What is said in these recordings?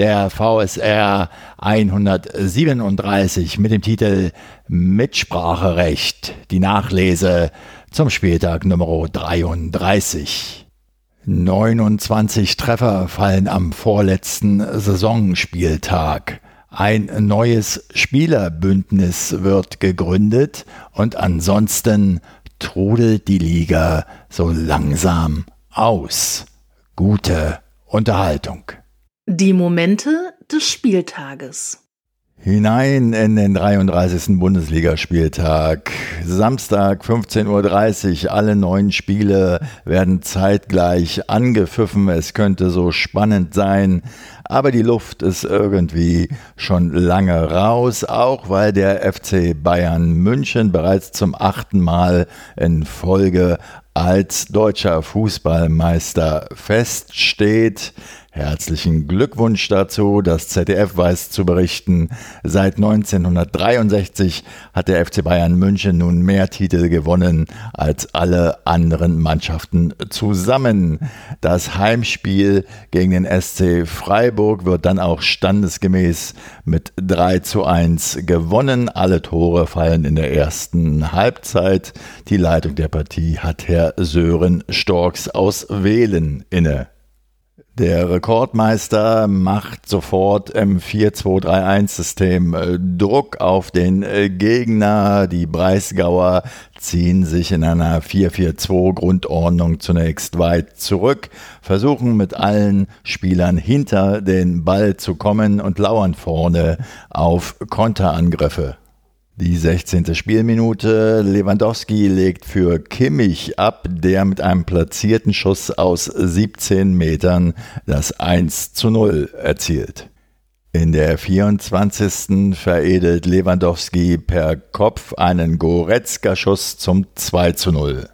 der VSR 137 mit dem Titel Mitspracherecht, die Nachlese zum Spieltag Nummer 33. 29 Treffer fallen am vorletzten Saisonspieltag. Ein neues Spielerbündnis wird gegründet und ansonsten trudelt die Liga so langsam aus. Gute Unterhaltung. Die Momente des Spieltages. Hinein in den 33. Bundesligaspieltag. Samstag 15.30 Uhr. Alle neun Spiele werden zeitgleich angepfiffen. Es könnte so spannend sein. Aber die Luft ist irgendwie schon lange raus, auch weil der FC Bayern München bereits zum achten Mal in Folge als deutscher Fußballmeister feststeht. Herzlichen Glückwunsch dazu. Das ZDF weiß zu berichten, seit 1963 hat der FC Bayern München nun mehr Titel gewonnen als alle anderen Mannschaften zusammen. Das Heimspiel gegen den SC Freiburg wird dann auch standesgemäß mit 3 zu 1 gewonnen. Alle Tore fallen in der ersten Halbzeit. Die Leitung der Partie hat Herr Sören Storks aus Wählen inne. Der Rekordmeister macht sofort im 4-2-3-1-System äh, Druck auf den äh, Gegner. Die Breisgauer ziehen sich in einer 4-4-2-Grundordnung zunächst weit zurück, versuchen mit allen Spielern hinter den Ball zu kommen und lauern vorne auf Konterangriffe. Die 16. Spielminute. Lewandowski legt für Kimmich ab, der mit einem platzierten Schuss aus 17 Metern das 1 zu 0 erzielt. In der 24. veredelt Lewandowski per Kopf einen Goretzka-Schuss zum 2 zu 0.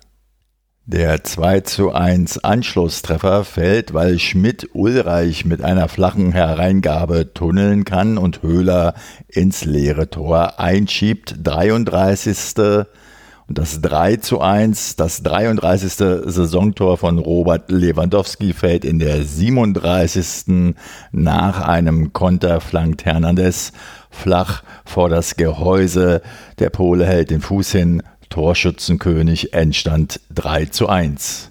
Der 2 zu 1 Anschlusstreffer fällt, weil Schmidt Ulreich mit einer flachen Hereingabe tunneln kann und Höhler ins leere Tor einschiebt. 33. Und das 3 zu 1, das 33. Saisontor von Robert Lewandowski fällt in der 37. nach einem Konter flankt Hernandez flach vor das Gehäuse. Der Pole hält den Fuß hin, Torschützenkönig Endstand 3 zu 1.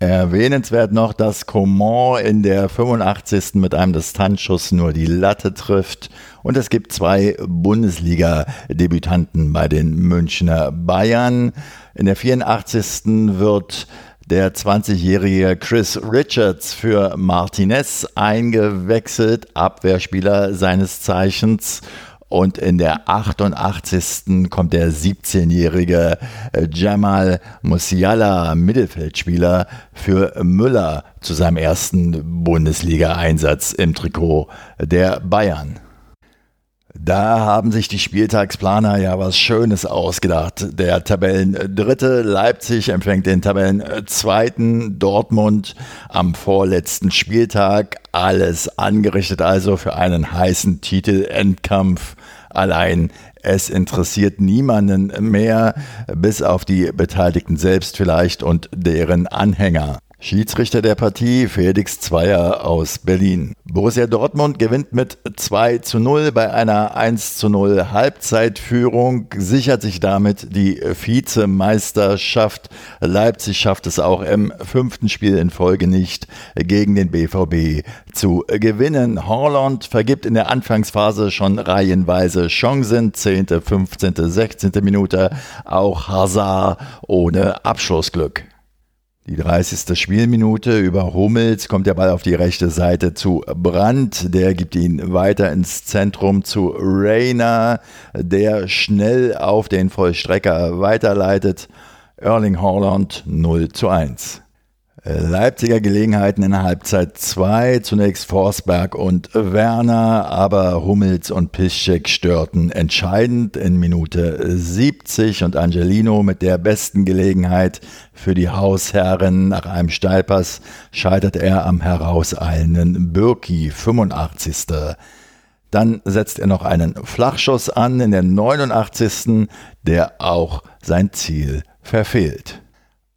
Erwähnenswert noch, dass Coman in der 85. mit einem Distanzschuss nur die Latte trifft und es gibt zwei Bundesliga-Debütanten bei den Münchner Bayern. In der 84. wird der 20-jährige Chris Richards für Martinez eingewechselt, Abwehrspieler seines Zeichens. Und in der 88. kommt der 17-jährige äh, Jamal Musiala, Mittelfeldspieler, für Müller zu seinem ersten Bundesliga-Einsatz im Trikot der Bayern. Da haben sich die Spieltagsplaner ja was Schönes ausgedacht. Der Tabellendritte Leipzig empfängt den Tabellenzweiten Dortmund am vorletzten Spieltag. Alles angerichtet also für einen heißen Titelendkampf. Allein es interessiert niemanden mehr, bis auf die Beteiligten selbst vielleicht und deren Anhänger. Schiedsrichter der Partie Felix Zweier aus Berlin. Borussia Dortmund gewinnt mit 2 zu 0 bei einer 1 zu 0 Halbzeitführung, sichert sich damit die Vizemeisterschaft. Leipzig schafft es auch im fünften Spiel in Folge nicht gegen den BVB zu gewinnen. Holland vergibt in der Anfangsphase schon reihenweise Chancen, 10., 15., 16. Minute, auch Hazard ohne Abschlussglück. Die 30. Spielminute über Hummels kommt der Ball auf die rechte Seite zu Brandt. Der gibt ihn weiter ins Zentrum zu Reina, der schnell auf den Vollstrecker weiterleitet. Erling Haaland 0 zu 1. Leipziger Gelegenheiten in Halbzeit 2. Zunächst Forsberg und Werner, aber Hummels und Piszczek störten entscheidend in Minute 70 und Angelino mit der besten Gelegenheit für die Hausherren nach einem Steilpass scheitert er am herauseilenden Birki 85. Dann setzt er noch einen Flachschuss an in der 89. der auch sein Ziel verfehlt.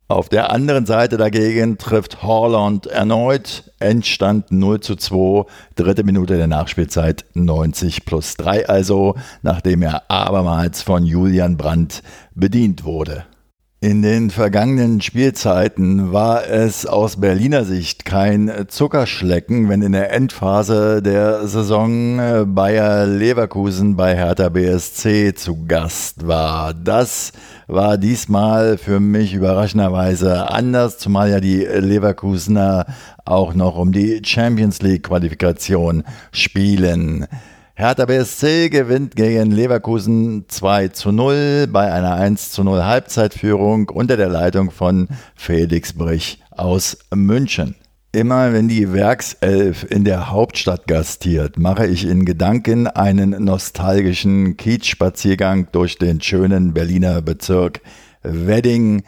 Auf der anderen Seite dagegen trifft Horland erneut. Endstand 0 zu 2, dritte Minute der Nachspielzeit 90 plus 3 also, nachdem er abermals von Julian Brandt bedient wurde. In den vergangenen Spielzeiten war es aus Berliner Sicht kein Zuckerschlecken, wenn in der Endphase der Saison äh, Bayer Leverkusen bei Hertha BSC zu Gast war. Das war diesmal für mich überraschenderweise anders, zumal ja die Leverkusener auch noch um die Champions League Qualifikation spielen. Hertha BSC gewinnt gegen Leverkusen 2 zu 0 bei einer 1 zu 0 Halbzeitführung unter der Leitung von Felix Brich aus München. Immer wenn die Werkself in der Hauptstadt gastiert, mache ich in Gedanken einen nostalgischen Kiezspaziergang durch den schönen Berliner Bezirk Wedding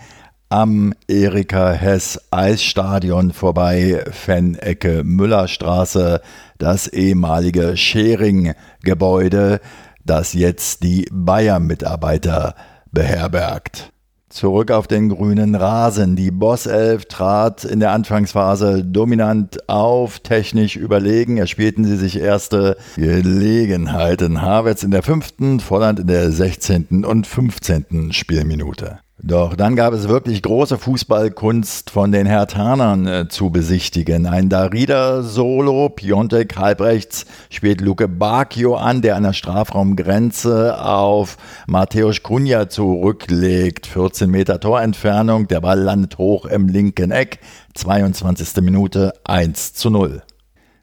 am Erika Hess Eisstadion vorbei, Fennecke Müllerstraße, das ehemalige Schering-Gebäude, das jetzt die Bayer-Mitarbeiter beherbergt. Zurück auf den grünen Rasen. Die Bosself trat in der Anfangsphase dominant auf, technisch überlegen. Erspielten sie sich erste Gelegenheiten. Havertz in der fünften, Volland in der sechzehnten und fünfzehnten Spielminute. Doch dann gab es wirklich große Fußballkunst von den Herthanern äh, zu besichtigen. Ein Darida-Solo, Piontek halbrechts spielt Luke Bacchio an, der an der Strafraumgrenze auf Mateusz Kunja zurücklegt. 14 Meter Torentfernung, der Ball landet hoch im linken Eck. 22. Minute 1 zu 0.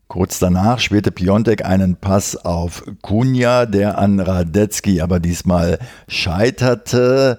Kurz danach spielte Piontek einen Pass auf Kunja, der an Radetzky aber diesmal scheiterte.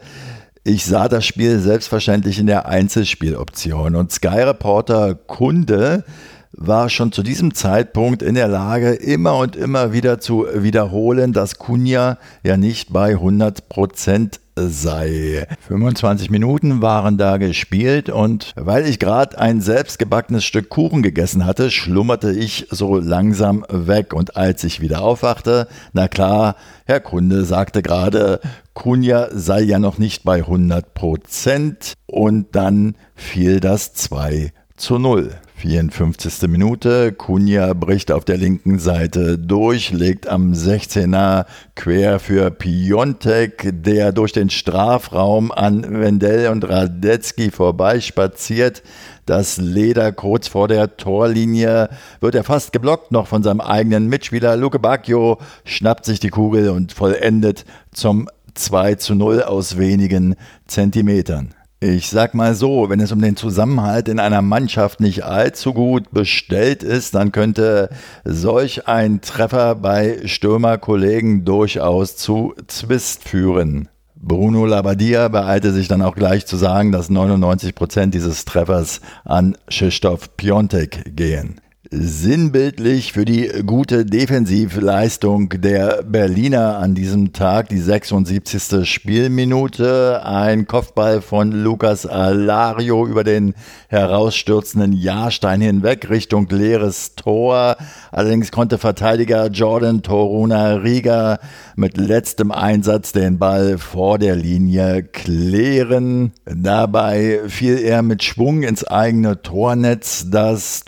Ich sah das Spiel selbstverständlich in der Einzelspieloption und Sky Reporter Kunde war schon zu diesem Zeitpunkt in der Lage, immer und immer wieder zu wiederholen, dass Kunja ja nicht bei 100 Prozent sei. 25 Minuten waren da gespielt und weil ich gerade ein selbstgebackenes Stück Kuchen gegessen hatte, schlummerte ich so langsam weg und als ich wieder aufwachte, na klar, Herr Kunde sagte gerade, Kunja sei ja noch nicht bei 100 Prozent und dann fiel das 2 zu 0. 54. Minute. Kunja bricht auf der linken Seite durch, legt am 16er quer für Piontek, der durch den Strafraum an Wendell und Radetzky vorbeispaziert. Das Leder kurz vor der Torlinie wird er fast geblockt noch von seinem eigenen Mitspieler. Luke Bacchio schnappt sich die Kugel und vollendet zum 2 zu 0 aus wenigen Zentimetern. Ich sag mal so, wenn es um den Zusammenhalt in einer Mannschaft nicht allzu gut bestellt ist, dann könnte solch ein Treffer bei Stürmerkollegen durchaus zu Zwist führen. Bruno Labbadia beeilte sich dann auch gleich zu sagen, dass 99 Prozent dieses Treffers an Krzysztof Piontek gehen sinnbildlich für die gute Defensivleistung der Berliner an diesem Tag, die 76. Spielminute. Ein Kopfball von Lucas Alario über den herausstürzenden Jahrstein hinweg Richtung leeres Tor. Allerdings konnte Verteidiger Jordan Toruna Riga mit letztem Einsatz den Ball vor der Linie klären. Dabei fiel er mit Schwung ins eigene Tornetz. Das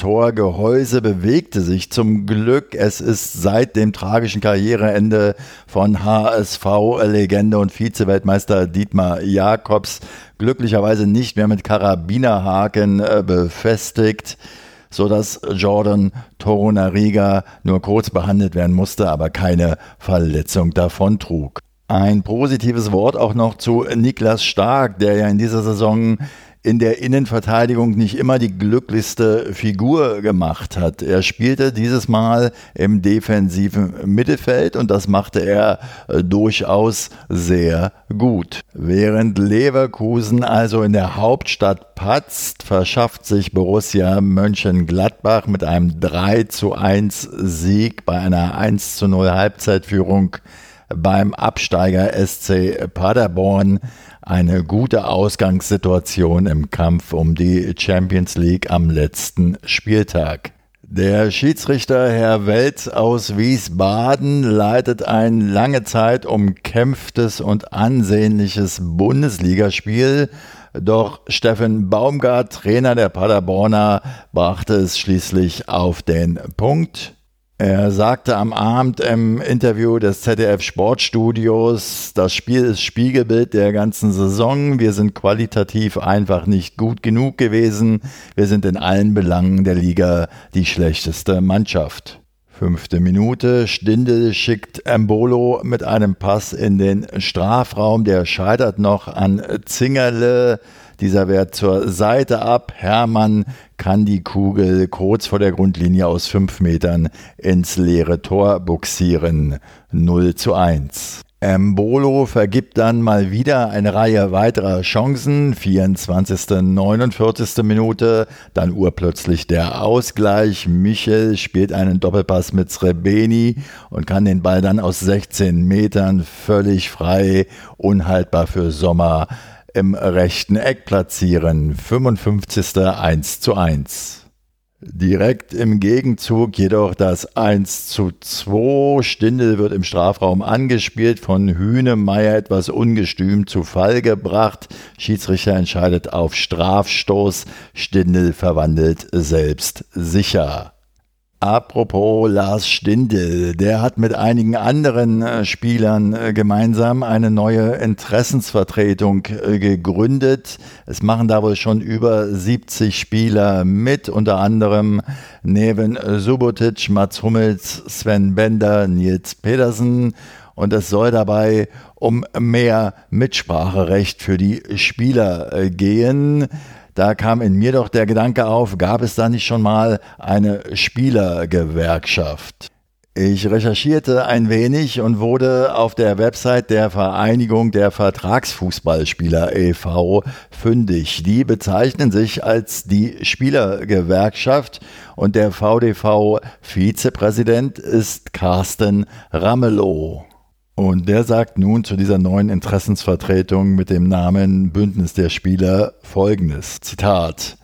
Torgehäuse bewegte sich zum Glück. Es ist seit dem tragischen Karriereende von HSV-Legende und Vize-Weltmeister Dietmar Jakobs glücklicherweise nicht mehr mit Karabinerhaken äh, befestigt so dass Jordan Torunariga nur kurz behandelt werden musste, aber keine Verletzung davon trug. Ein positives Wort auch noch zu Niklas Stark, der ja in dieser Saison in der Innenverteidigung nicht immer die glücklichste Figur gemacht hat. Er spielte dieses Mal im defensiven Mittelfeld und das machte er äh, durchaus sehr gut. Während Leverkusen also in der Hauptstadt patzt, verschafft sich Borussia Mönchengladbach mit einem 3 zu 1 Sieg bei einer 1 zu 0 Halbzeitführung beim Absteiger SC Paderborn eine gute Ausgangssituation im Kampf um die Champions League am letzten Spieltag. Der Schiedsrichter Herr Welz aus Wiesbaden leitet ein lange Zeit umkämpftes und ansehnliches Bundesligaspiel. Doch Steffen Baumgart, Trainer der Paderborner, brachte es schließlich auf den Punkt. Er sagte am Abend im Interview des ZDF Sportstudios, das Spiel ist Spiegelbild der ganzen Saison. Wir sind qualitativ einfach nicht gut genug gewesen. Wir sind in allen Belangen der Liga die schlechteste Mannschaft. Fünfte Minute, Stindel schickt Embolo mit einem Pass in den Strafraum. Der scheitert noch an Zingerle. Dieser wehrt zur Seite ab. Hermann kann die Kugel kurz vor der Grundlinie aus fünf Metern ins leere Tor buxieren. 0 zu 1. Mbolo vergibt dann mal wieder eine Reihe weiterer Chancen. 24. 49. Minute, dann urplötzlich der Ausgleich. Michel spielt einen Doppelpass mit Srebeni und kann den Ball dann aus 16 Metern völlig frei, unhaltbar für Sommer im rechten Eck platzieren. 55. 1 zu 1. Direkt im Gegenzug jedoch das 1 zu 2. Stindel wird im Strafraum angespielt, von Hühnemeier etwas ungestüm zu Fall gebracht. Schiedsrichter entscheidet auf Strafstoß. Stindel verwandelt selbst sicher. Apropos Lars Stindl, der hat mit einigen anderen äh, Spielern äh, gemeinsam eine neue Interessensvertretung äh, gegründet. Es machen da wohl schon über 70 Spieler mit, unter anderem Neven Subotic, Mats Hummels, Sven Bender, Nils Pedersen. Und es soll dabei um mehr Mitspracherecht für die Spieler gehen. Da kam in mir doch der Gedanke auf, gab es da nicht schon mal eine Spielergewerkschaft? Ich recherchierte ein wenig und wurde auf der Website der Vereinigung der Vertragsfußballspieler e.V. fündig. Die bezeichnen sich als die Spielergewerkschaft und der VDV-Vizepräsident ist Carsten Ramelow. Und der sagt nun zu dieser neuen Interessensvertretung mit dem Namen Bündnis der Spieler folgendes. Zitat.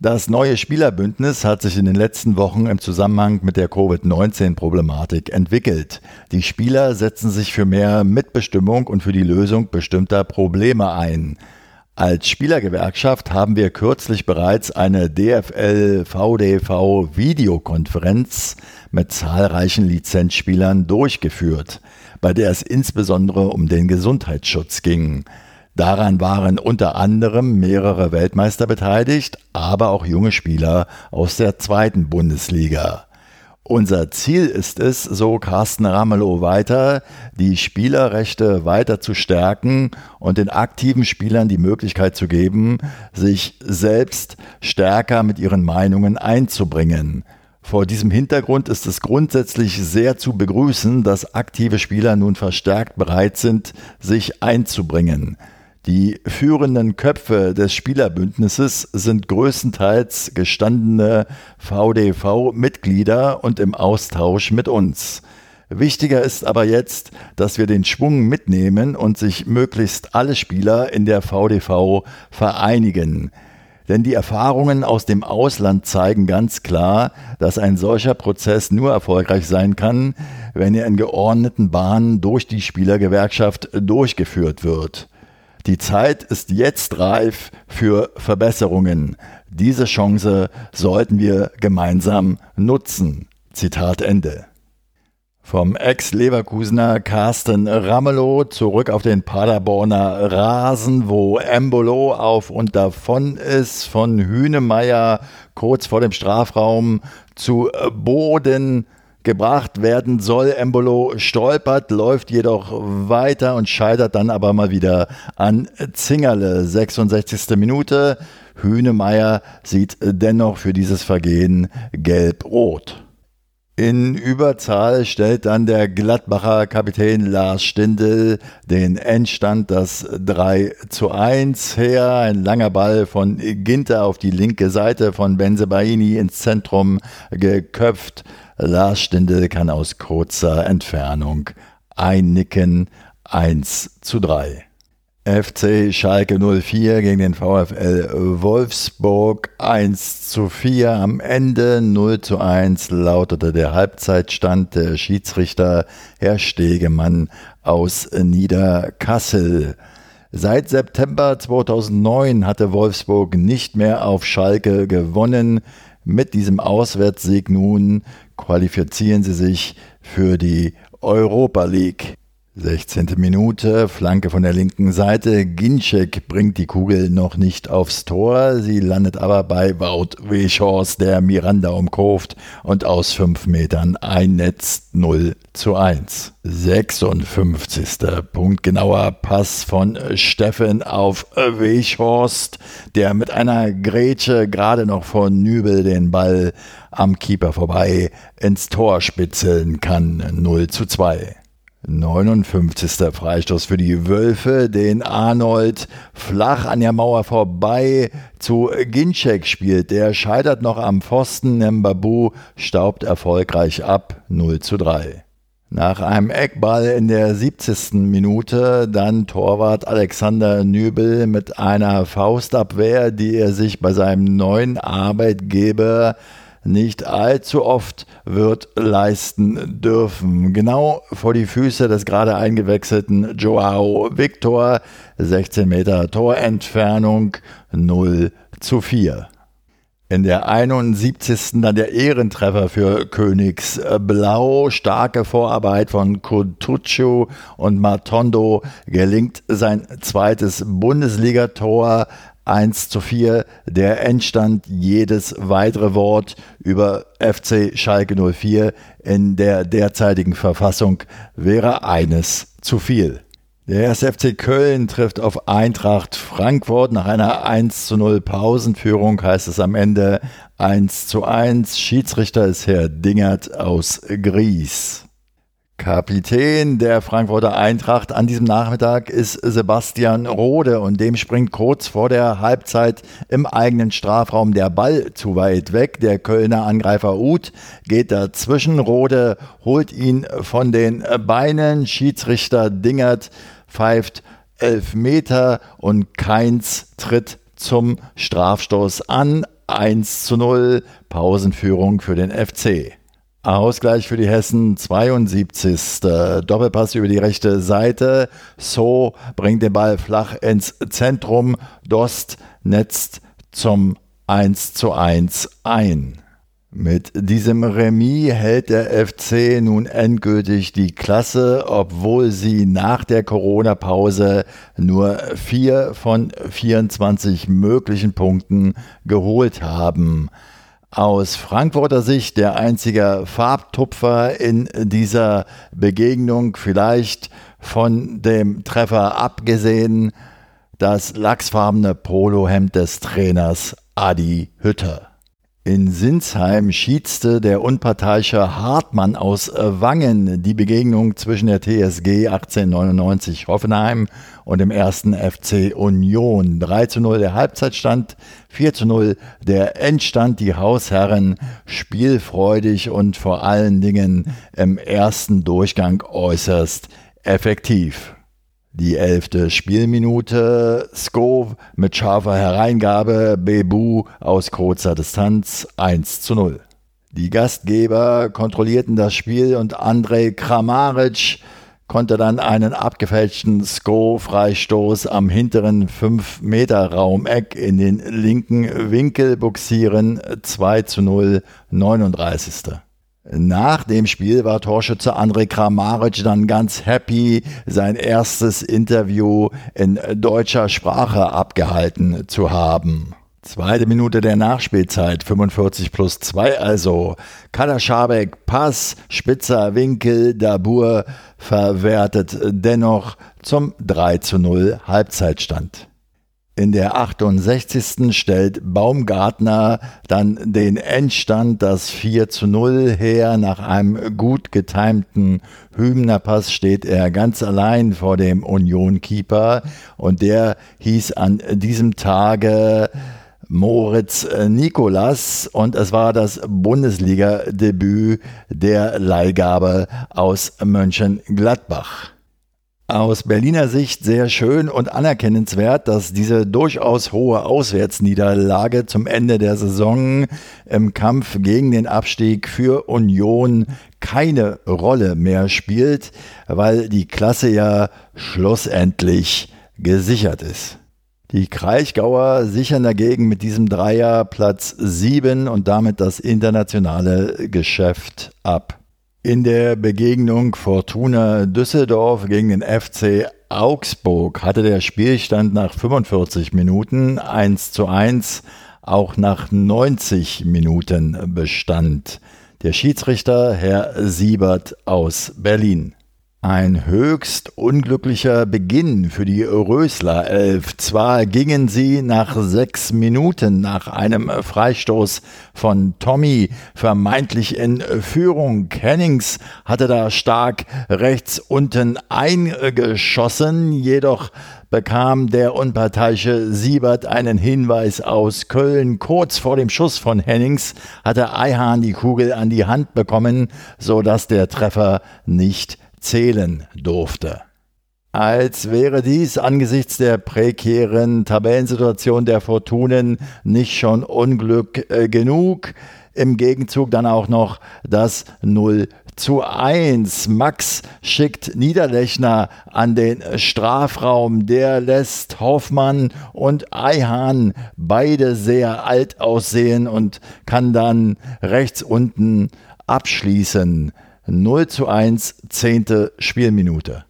Das neue Spielerbündnis hat sich in den letzten Wochen im Zusammenhang mit der Covid-19-Problematik entwickelt. Die Spieler setzen sich für mehr Mitbestimmung und für die Lösung bestimmter Probleme ein. Als Spielergewerkschaft haben wir kürzlich bereits eine DFL-VDV-Videokonferenz mit zahlreichen Lizenzspielern durchgeführt bei der es insbesondere um den Gesundheitsschutz ging. Daran waren unter anderem mehrere Weltmeister beteiligt, aber auch junge Spieler aus der zweiten Bundesliga. Unser Ziel ist es, so Carsten Ramelow weiter, die Spielerrechte weiter zu stärken und den aktiven Spielern die Möglichkeit zu geben, sich selbst stärker mit ihren Meinungen einzubringen. Vor diesem Hintergrund ist es grundsätzlich sehr zu begrüßen, dass aktive Spieler nun verstärkt bereit sind, sich einzubringen. Die führenden Köpfe des Spielerbündnisses sind größtenteils gestandene VDV-Mitglieder und im Austausch mit uns. Wichtiger ist aber jetzt, dass wir den Schwung mitnehmen und sich möglichst alle Spieler in der VDV vereinigen. Denn die Erfahrungen aus dem Ausland zeigen ganz klar, dass ein solcher Prozess nur erfolgreich sein kann, wenn er in geordneten Bahnen durch die Spielergewerkschaft durchgeführt wird. Die Zeit ist jetzt reif für Verbesserungen. Diese Chance sollten wir gemeinsam nutzen. Zitat Ende. Vom Ex-Leverkusener Carsten Ramelow zurück auf den Paderborner Rasen, wo Embolo auf und davon ist, von Hünemeyer kurz vor dem Strafraum zu Boden gebracht werden soll. Embolo stolpert, läuft jedoch weiter und scheitert dann aber mal wieder an Zingerle. 66. Minute. Hühnemeier sieht dennoch für dieses Vergehen gelb-rot. In Überzahl stellt dann der Gladbacher Kapitän Lars Stindl den Endstand das 3 zu 1 her. Ein langer Ball von Ginter auf die linke Seite von Benzebaini ins Zentrum geköpft. Lars Stindl kann aus kurzer Entfernung einnicken. 1 zu 3. FC Schalke 04 gegen den VfL Wolfsburg 1 zu 4. Am Ende 0 zu 1 lautete der Halbzeitstand der Schiedsrichter Herr Stegemann aus Niederkassel. Seit September 2009 hatte Wolfsburg nicht mehr auf Schalke gewonnen. Mit diesem Auswärtssieg nun qualifizieren sie sich für die Europa League. 16. Minute, Flanke von der linken Seite. Ginczek bringt die Kugel noch nicht aufs Tor. Sie landet aber bei Wout Weschhorst, der Miranda umkurft und aus fünf Metern einnetzt 0 zu 1. 56. Punktgenauer Pass von Steffen auf Weschhorst, der mit einer Grätsche gerade noch von Nübel den Ball am Keeper vorbei ins Tor spitzeln kann. 0 zu 2. 59. Freistoß für die Wölfe, den Arnold flach an der Mauer vorbei zu Ginczek spielt. Der scheitert noch am Pfosten. Mbabu staubt erfolgreich ab. 0 zu 3. Nach einem Eckball in der 70. Minute dann Torwart Alexander Nübel mit einer Faustabwehr, die er sich bei seinem neuen Arbeitgeber nicht allzu oft wird leisten dürfen. Genau vor die Füße des gerade eingewechselten Joao Victor, 16 Meter Torentfernung, 0 zu 4. In der 71. dann der Ehrentreffer für Königsblau. Starke Vorarbeit von Kutucu und Matondo gelingt sein zweites Bundesligator. 1 zu 4 der Endstand. Jedes weitere Wort über FC Schalke 04 in der derzeitigen Verfassung wäre eines zu viel. Der erste FC Köln trifft auf Eintracht Frankfurt. Nach einer 1 zu 0 Pausenführung heißt es am Ende 1 zu 1. Schiedsrichter ist Herr Dingert aus Gries. Kapitän der Frankfurter Eintracht an diesem Nachmittag ist Sebastian Rode und dem springt kurz vor der Halbzeit im eigenen Strafraum der Ball zu weit weg. Der Kölner Angreifer Uth geht dazwischen. Rode holt ihn von den Beinen. Schiedsrichter Dingert pfeift elf Meter und Keins tritt zum Strafstoß an. 1 zu 0 Pausenführung für den FC. Ausgleich für die Hessen 72. Doppelpass über die rechte Seite. So bringt den Ball flach ins Zentrum. Dost netzt zum 1 zu 1 ein. Mit diesem Remis hält der FC nun endgültig die Klasse, obwohl sie nach der Corona-Pause nur vier von 24 möglichen Punkten geholt haben aus Frankfurter Sicht der einzige Farbtupfer in dieser Begegnung, vielleicht von dem Treffer abgesehen, das lachsfarbene Polohemd des Trainers Adi Hütter. In Sinsheim schiedste der unparteiische Hartmann aus Wangen die Begegnung zwischen der TSG 1899 Hoffenheim und dem ersten FC Union. 3 zu 0 der Halbzeitstand, 4 zu 0 der Endstand. Die Hausherren spielfreudig und vor allen Dingen im ersten Durchgang äußerst effektiv. Die elfte Spielminute, Skov mit scharfer Hereingabe, Bebu aus kurzer Distanz 1 zu 0. Die Gastgeber kontrollierten das Spiel und Andrej Kramaric konnte dann einen abgefälschten Sko-Freistoß am hinteren 5-Meter-Raumeck in den linken Winkel buxieren 2 zu 0, 39. Nach dem Spiel war Torschütze André Kramaric dann ganz happy, sein erstes Interview in deutscher Sprache abgehalten zu haben. Zweite Minute der Nachspielzeit, 45 plus 2 also. Kader Schabek, Pass, spitzer Winkel, Dabur verwertet dennoch zum 3 zu 0 Halbzeitstand. In der 68. stellt Baumgartner dann den Endstand das 4 zu 0 her. Nach einem gut getimten Hübnerpass steht er ganz allein vor dem Union-Keeper und der hieß an diesem Tage Moritz Nikolas und es war das Bundesliga-Debüt der Leihgabe aus Mönchengladbach. Aus Berliner Sicht sehr schön und anerkennenswert, dass diese durchaus hohe Auswärtsniederlage zum Ende der Saison im Kampf gegen den Abstieg für Union keine Rolle mehr spielt, weil die Klasse ja schlussendlich gesichert ist. Die Kraichgauer sichern dagegen mit diesem Dreier Platz 7 und damit das internationale Geschäft ab. In der Begegnung Fortuna Düsseldorf gegen den FC Augsburg hatte der Spielstand nach 45 Minuten 1 zu 1 auch nach 90 Minuten Bestand. Der Schiedsrichter Herr Siebert aus Berlin. Ein höchst unglücklicher Beginn für die Rösler Elf. Zwar gingen sie nach sechs Minuten nach einem Freistoß von Tommy vermeintlich in Führung. Hennings hatte da stark rechts unten eingeschossen, jedoch bekam der unparteiische Siebert einen Hinweis aus Köln. Kurz vor dem Schuss von Hennings hatte Eihahn die Kugel an die Hand bekommen, so dass der Treffer nicht zählen durfte. Als wäre dies angesichts der prekären Tabellensituation der Fortunen nicht schon Unglück äh, genug. Im Gegenzug dann auch noch das 0 zu 1. Max schickt Niederlechner an den Strafraum. Der lässt Hoffmann und Eihahn beide sehr alt aussehen und kann dann rechts unten abschließen. 0 zu 1, zehnte Spielminute.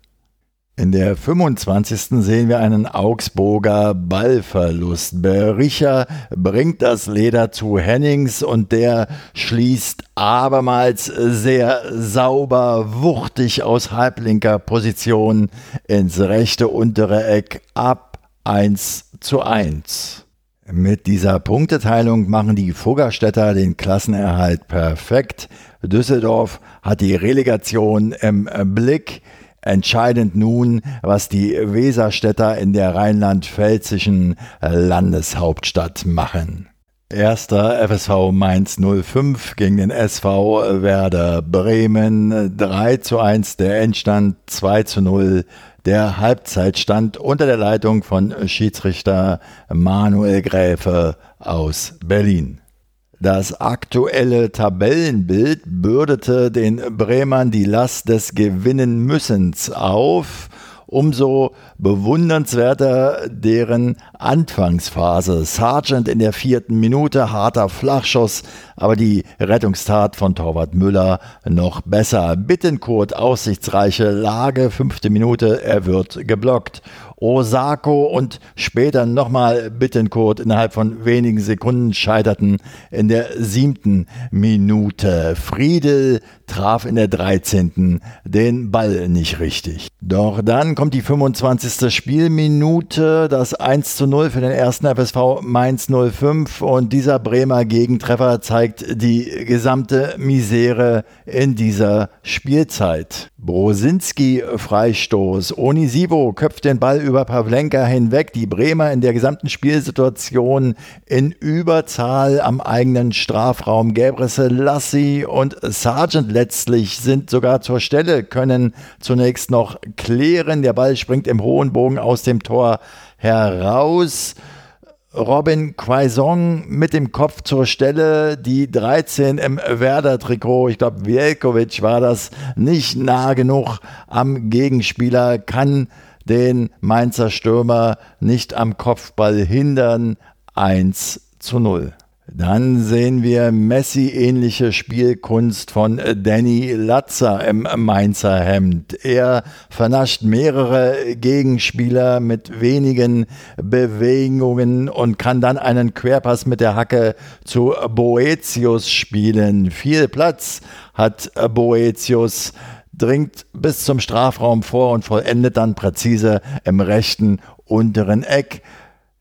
In der 25. sehen wir einen Augsburger Ballverlust. Bericher bringt das Leder zu Hennings und der schließt abermals sehr sauber, wuchtig aus halblinker Position ins rechte untere Eck ab 1 zu 1. Mit dieser Punkteteilung machen die Fuggerstädter den Klassenerhalt perfekt. Düsseldorf hat die Relegation im Blick. Entscheidend nun, was die Weserstädter in der rheinland-pfälzischen Landeshauptstadt machen. Erster FSV Mainz 05 gegen den SV Werder Bremen 3 zu 1, der Endstand 2 zu 0 der Halbzeitstand unter der Leitung von Schiedsrichter Manuel Gräfe aus Berlin. Das aktuelle Tabellenbild bürdete den Bremern die Last des Gewinnenmüssens auf umso bewundernswerter deren Anfangsphase. Sargent in der vierten Minute, harter Flachschuss, aber die Rettungstat von Torwart Müller noch besser. Bittenkurt, aussichtsreiche Lage, fünfte Minute, er wird geblockt. Osako und später nochmal Bittenkurt innerhalb von wenigen Sekunden scheiterten in der siebten Minute. Friedel traf in der 13. den Ball nicht richtig. Doch dann kommt die 25. Spielminute, das 1 zu 0 für den ersten FSV Mainz 05 und dieser Bremer Gegentreffer zeigt die gesamte Misere in dieser Spielzeit. Brosinski Freistoß. Onisivo köpft den Ball über Pavlenka hinweg. Die Bremer in der gesamten Spielsituation in Überzahl am eigenen Strafraum. Gebre Selassie und Sargent letztlich sind sogar zur Stelle, können zunächst noch klären. Der Ball springt im hohen Bogen aus dem Tor heraus. Robin Quaison mit dem Kopf zur Stelle, die 13 im Werder-Trikot, ich glaube Vielkovic war das, nicht nah genug am Gegenspieler, kann den Mainzer Stürmer nicht am Kopfball hindern. 1 zu 0. Dann sehen wir Messi-ähnliche Spielkunst von Danny Latzer im Mainzer Hemd. Er vernascht mehrere Gegenspieler mit wenigen Bewegungen und kann dann einen Querpass mit der Hacke zu Boetius spielen. Viel Platz hat Boetius dringt bis zum Strafraum vor und vollendet dann präzise im rechten unteren Eck.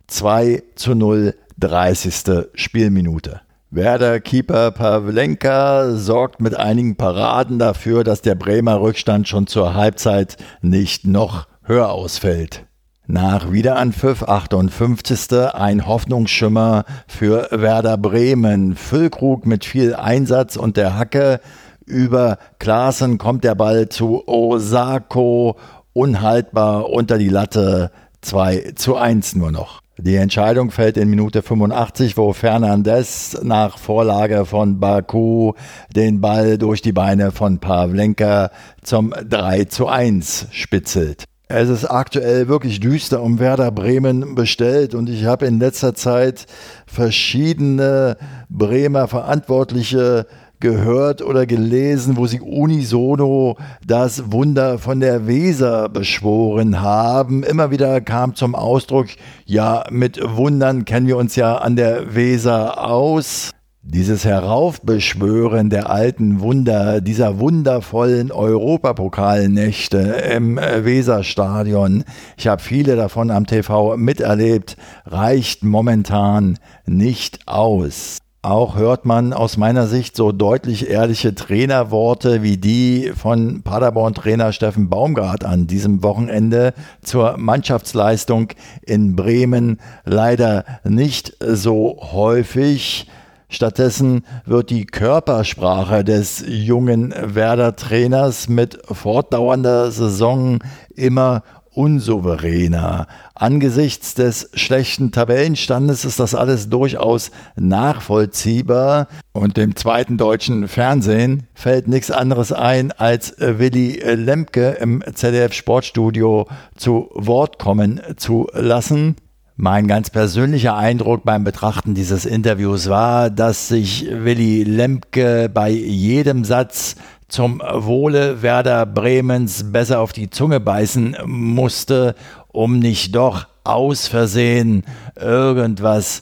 2 zu 0 30. Spielminute. Werder-Keeper Pavlenka sorgt mit einigen Paraden dafür, dass der Bremer Rückstand schon zur Halbzeit nicht noch höher ausfällt. Nach Wiederanpfiff 58. ein Hoffnungsschimmer für Werder Bremen. Füllkrug mit viel Einsatz und der Hacke. Über Klaassen kommt der Ball zu Osako. Unhaltbar unter die Latte. 2 zu 1 nur noch. Die Entscheidung fällt in Minute 85, wo Fernandes nach Vorlage von Baku den Ball durch die Beine von Pavlenka zum 3 zu 1 spitzelt. Es ist aktuell wirklich düster um Werder Bremen bestellt und ich habe in letzter Zeit verschiedene Bremer Verantwortliche gehört oder gelesen, wo sie unisono das Wunder von der Weser beschworen haben. Immer wieder kam zum Ausdruck, ja, mit Wundern kennen wir uns ja an der Weser aus. Dieses Heraufbeschwören der alten Wunder, dieser wundervollen Europapokalnächte im Weserstadion, ich habe viele davon am TV miterlebt, reicht momentan nicht aus. Auch hört man aus meiner Sicht so deutlich ehrliche Trainerworte wie die von Paderborn-Trainer Steffen Baumgart an diesem Wochenende zur Mannschaftsleistung in Bremen leider nicht so häufig. Stattdessen wird die Körpersprache des jungen Werder-Trainers mit fortdauernder Saison immer unsouveräner. Angesichts des schlechten Tabellenstandes ist das alles durchaus nachvollziehbar. Und dem zweiten deutschen Fernsehen fällt nichts anderes ein, als Willy Lemke im ZDF Sportstudio zu Wort kommen zu lassen. Mein ganz persönlicher Eindruck beim Betrachten dieses Interviews war, dass sich Willy Lemke bei jedem Satz zum Wohle Werder Bremens besser auf die Zunge beißen musste, um nicht doch aus Versehen irgendwas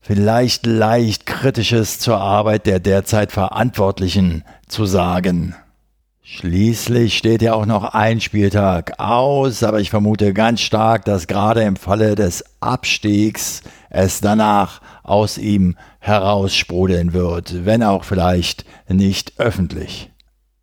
vielleicht leicht Kritisches zur Arbeit der derzeit Verantwortlichen zu sagen. Schließlich steht ja auch noch ein Spieltag aus, aber ich vermute ganz stark, dass gerade im Falle des Abstiegs es danach aus ihm heraussprudeln wird, wenn auch vielleicht nicht öffentlich.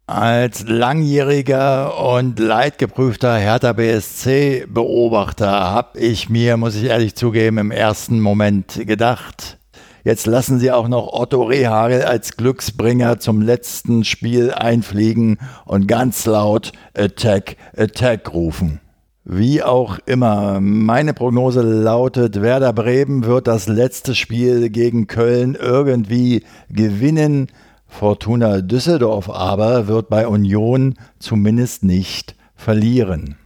Als langjähriger und leidgeprüfter Hertha BSC-Beobachter habe ich mir, muss ich ehrlich zugeben, im ersten Moment gedacht, jetzt lassen sie auch noch Otto Rehagel als Glücksbringer zum letzten Spiel einfliegen und ganz laut Attack, Attack rufen. Wie auch immer, meine Prognose lautet, Werder Bremen wird das letzte Spiel gegen Köln irgendwie gewinnen Fortuna Düsseldorf aber wird bei Union zumindest nicht verlieren.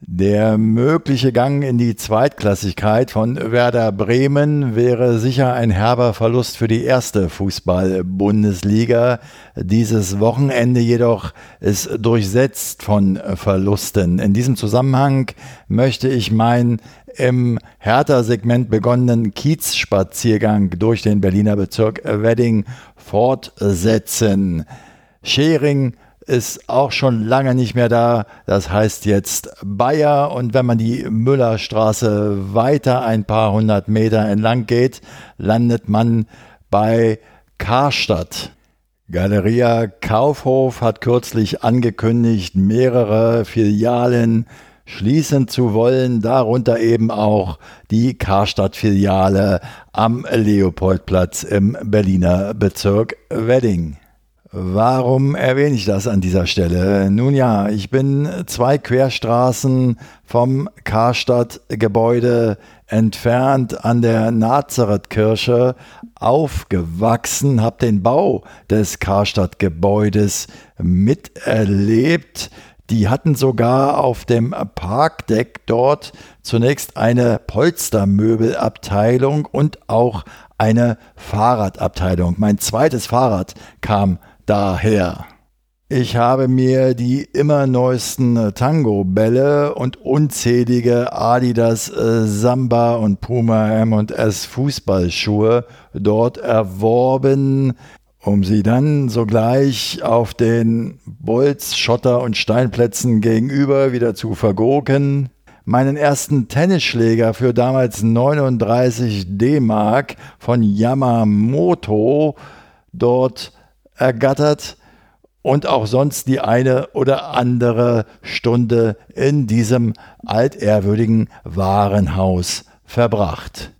Der mögliche Gang in die Zweitklassigkeit von Werder Bremen wäre sicher ein herber Verlust für die erste Fußball-Bundesliga. Dieses Wochenende jedoch ist durchsetzt von Verlusten. In diesem Zusammenhang möchte ich meinen im Hertha-Segment begonnenen Kiezspaziergang durch den Berliner Bezirk Wedding fortsetzen. Schering ist auch schon lange nicht mehr da. Das heißt jetzt Bayer. Und wenn man die Müllerstraße weiter ein paar hundert Meter entlang geht, landet man bei Karstadt. Galeria Kaufhof hat kürzlich angekündigt, mehrere Filialen schließen zu wollen, darunter eben auch die Karstadt-Filiale am Leopoldplatz im Berliner Bezirk Wedding. Warum erwähne ich das an dieser Stelle? Nun ja, ich bin zwei Querstraßen vom Karstadt-Gebäude entfernt an der Nazareth-Kirche aufgewachsen, habe den Bau des Karstadt-Gebäudes miterlebt Die hatten sogar auf dem Parkdeck dort zunächst eine Polstermöbelabteilung und auch eine Fahrradabteilung. Mein zweites Fahrrad kam daher. Ich habe mir die immer neuesten Tango-Bälle und unzählige Adidas äh, Samba und Puma M&S Fußballschuhe dort erworben, um sie dann sogleich auf den Bolz, Schotter und Steinplätzen gegenüber wieder zu vergurken. Meinen ersten Tennisschläger für damals 39 D-Mark von Yamamoto dort ergattert und auch sonst die eine oder andere Stunde in diesem altehrwürdigen Warenhaus verbracht.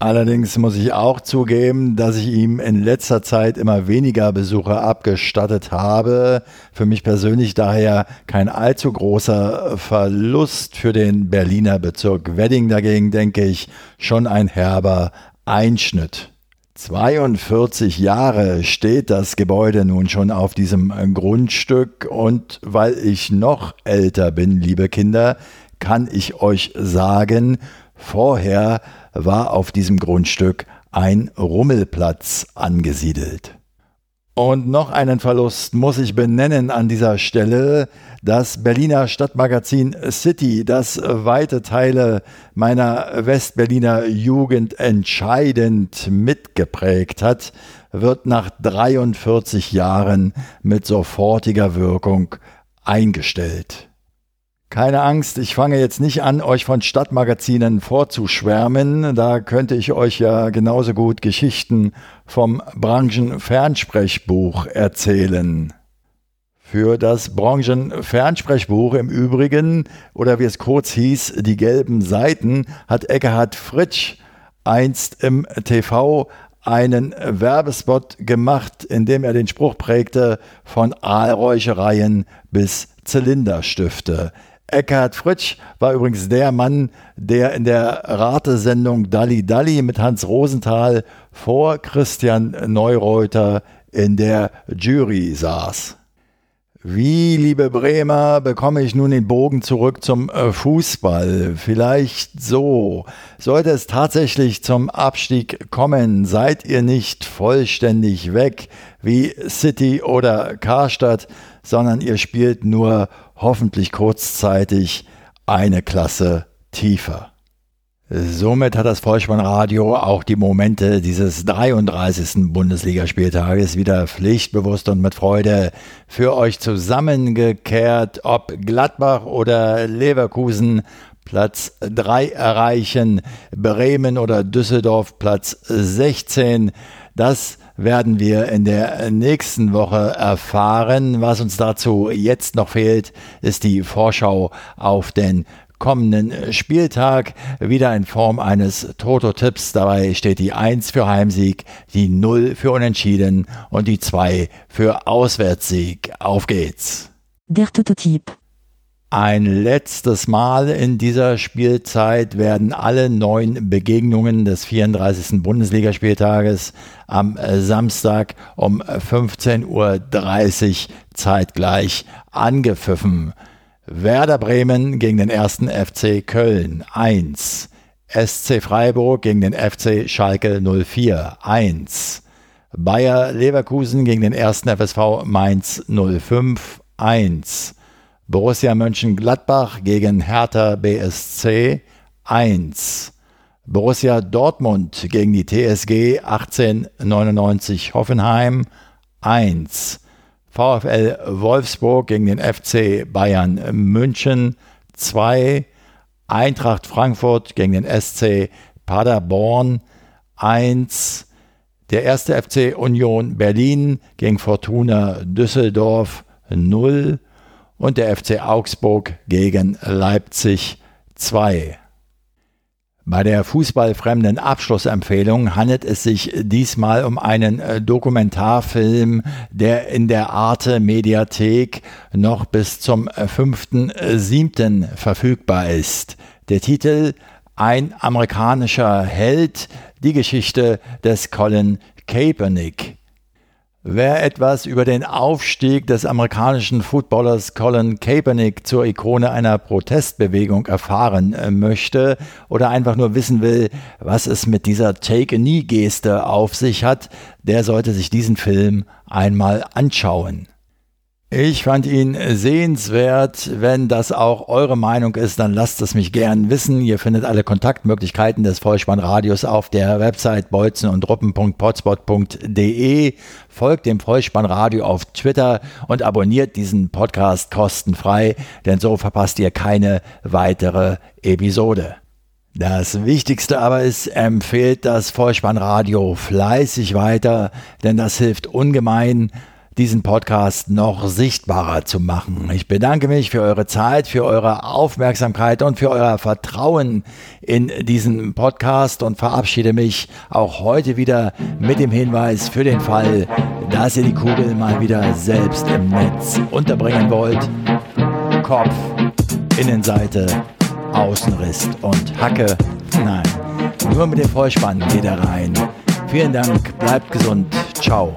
Allerdings muss ich auch zugeben, dass ich ihm in letzter Zeit immer weniger Besucher abgestattet habe. Für mich persönlich daher kein allzu großer Verlust für den Berliner Bezirk Wedding dagegen, denke ich, schon ein herber Einschnitt. 42 Jahre steht das Gebäude nun schon auf diesem Grundstück und weil ich noch älter bin, liebe Kinder, kann ich euch sagen, vorher war auf diesem Grundstück ein Rummelplatz angesiedelt. Und noch einen Verlust muss ich benennen an dieser Stelle. Das Berliner Stadtmagazin City, das weite Teile meiner Westberliner Jugend entscheidend mitgeprägt hat, wird nach 43 Jahren mit sofortiger Wirkung eingestellt. Keine Angst, ich fange jetzt nicht an, euch von Stadtmagazinen vorzuschwärmen. Da könnte ich euch ja genauso gut Geschichten vom Branchenfernsprechbuch erzählen. Für das Branchenfernsprechbuch im Übrigen, oder wie es kurz hieß, die gelben Seiten, hat Eckhard Fritsch einst im TV einen Werbespot gemacht, in dem er den Spruch prägte von Aalräuchereien bis Zylinderstifte. Eckhard Fritsch war übrigens der Mann, der in der Ratesendung Dalli Dalli mit Hans Rosenthal vor Christian Neureuter in der Jury saß. Wie, liebe Bremer, bekomme ich nun den Bogen zurück zum äh, Fußball? Vielleicht so. Sollte es tatsächlich zum Abstieg kommen, seid ihr nicht vollständig weg wie City oder Karstadt, sondern ihr spielt nur hoffentlich kurzzeitig eine Klasse tiefer. Somit hat das Vollspannradio auch die Momente dieses 33. Bundesligaspieltages wieder pflichtbewusst und mit Freude für euch zusammengekehrt, ob Gladbach oder Leverkusen Platz 3 erreichen, Bremen oder Düsseldorf Platz 16. Das werden wir in der nächsten Woche erfahren. Was uns dazu jetzt noch fehlt, ist die Vorschau auf den kommenden Spieltag. Wieder in Form eines Toto-Tipps. Dabei steht die 1 für Heimsieg, die 0 für Unentschieden und die 2 für Auswärtssieg. Auf geht's. Der Toto-Tipp. Ein letztes Mal in dieser Spielzeit werden alle neun Begegnungen des 34. Bundesligaspieltages am Samstag um 15.30 Uhr zeitgleich angepfiffen. Werder Bremen gegen den ersten FC Köln 1. SC Freiburg gegen den FC Schalke 04 1. Bayer Leverkusen gegen den ersten FSV Mainz 05 1. Borussia Mönchengladbach gegen Hertha BSC 1. Borussia Dortmund gegen die TSG 1899 Hoffenheim 1. VfL Wolfsburg gegen den FC Bayern München 2. Eintracht Frankfurt gegen den SC Paderborn 1. Der erste FC Union Berlin gegen Fortuna Düsseldorf 0 und der FC Augsburg gegen Leipzig 2. Bei der fußballfremden Abschlussempfehlung handelt es sich diesmal um einen äh, Dokumentarfilm, der in der Arte Mediathek noch bis zum 5.7. Äh, verfügbar ist. Der Titel Ein amerikanischer Held, die Geschichte des Colin Kaepernick. Wer etwas über den Aufstieg des amerikanischen Footballers Colin Kaepernick zur Ikone einer Protestbewegung erfahren äh, möchte oder einfach nur wissen will, was es mit dieser Take-a-Knee-Geste auf sich hat, der sollte sich diesen Film einmal anschauen. Ich fand ihn sehenswert. Wenn das auch eure Meinung ist, dann lasst es mich gern wissen. Ihr findet alle Kontaktmöglichkeiten des Vollspannradios auf der Website bolzenundruppen.potspot.de. Folgt dem Vollspannradio auf Twitter und abonniert diesen Podcast kostenfrei, denn so verpasst ihr keine weitere Episode. Das Wichtigste aber ist, empfehlt das Vollspannradio fleißig weiter, denn das hilft ungemein diesen Podcast noch sichtbarer zu machen. Ich bedanke mich für eure Zeit, für eure Aufmerksamkeit und für euer Vertrauen in diesen Podcast und verabschiede mich auch heute wieder mit dem Hinweis für den Fall, dass ihr die Kugel mal wieder selbst im Netz unterbringen wollt. Kopf, Innenseite, Außenriss und Hacke. Nein, nur mit dem Vollspann geht er rein. Vielen Dank, bleibt gesund, ciao.